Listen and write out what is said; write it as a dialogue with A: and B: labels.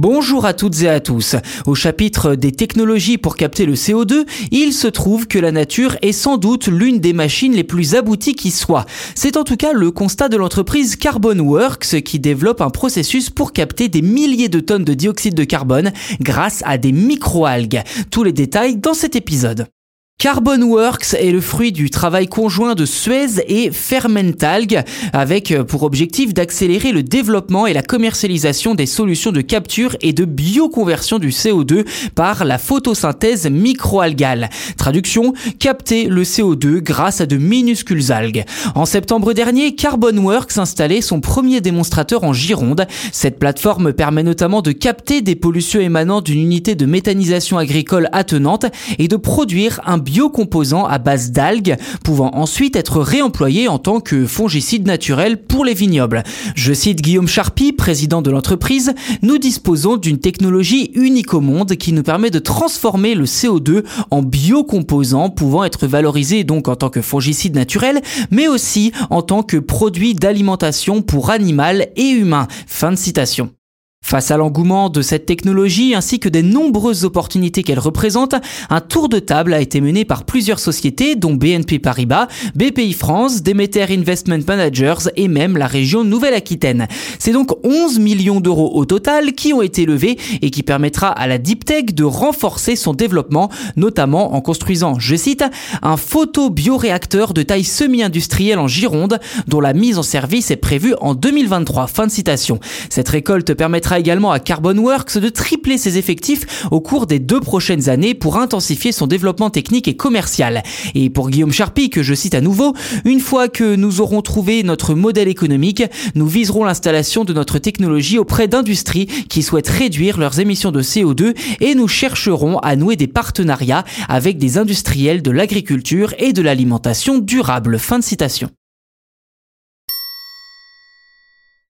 A: Bonjour à toutes et à tous. Au chapitre des technologies pour capter le CO2, il se trouve que la nature est sans doute l'une des machines les plus abouties qui soit. C'est en tout cas le constat de l'entreprise Carbon Works qui développe un processus pour capter des milliers de tonnes de dioxyde de carbone grâce à des microalgues. Tous les détails dans cet épisode. Carbon Works est le fruit du travail conjoint de Suez et Fermentalg avec euh, pour objectif d'accélérer le développement et la commercialisation des solutions de capture et de bioconversion du CO2 par la photosynthèse microalgale. Traduction, capter le CO2 grâce à de minuscules algues. En septembre dernier, Carbon Works installait son premier démonstrateur en Gironde. Cette plateforme permet notamment de capter des pollutions émanant d'une unité de méthanisation agricole attenante et de produire un biocomposants à base d'algues, pouvant ensuite être réemployés en tant que fongicides naturels pour les vignobles. Je cite Guillaume Charpy, président de l'entreprise, nous disposons d'une technologie unique au monde qui nous permet de transformer le CO2 en biocomposants pouvant être valorisés donc en tant que fongicides naturels, mais aussi en tant que produit d'alimentation pour animal et humain. Fin de citation. Face à l'engouement de cette technologie ainsi que des nombreuses opportunités qu'elle représente, un tour de table a été mené par plusieurs sociétés dont BNP Paribas, BPI France, Demeter Investment Managers et même la région Nouvelle-Aquitaine. C'est donc 11 millions d'euros au total qui ont été levés et qui permettra à la Deep Tech de renforcer son développement, notamment en construisant, je cite, un photobioréacteur de taille semi-industrielle en Gironde dont la mise en service est prévue en 2023. Fin de citation. Cette récolte permettra également à Carbon Works de tripler ses effectifs au cours des deux prochaines années pour intensifier son développement technique et commercial. Et pour Guillaume Charpy, que je cite à nouveau, une fois que nous aurons trouvé notre modèle économique, nous viserons l'installation de notre technologie auprès d'industries qui souhaitent réduire leurs émissions de CO2 et nous chercherons à nouer des partenariats avec des industriels de l'agriculture et de l'alimentation durable. Fin de citation.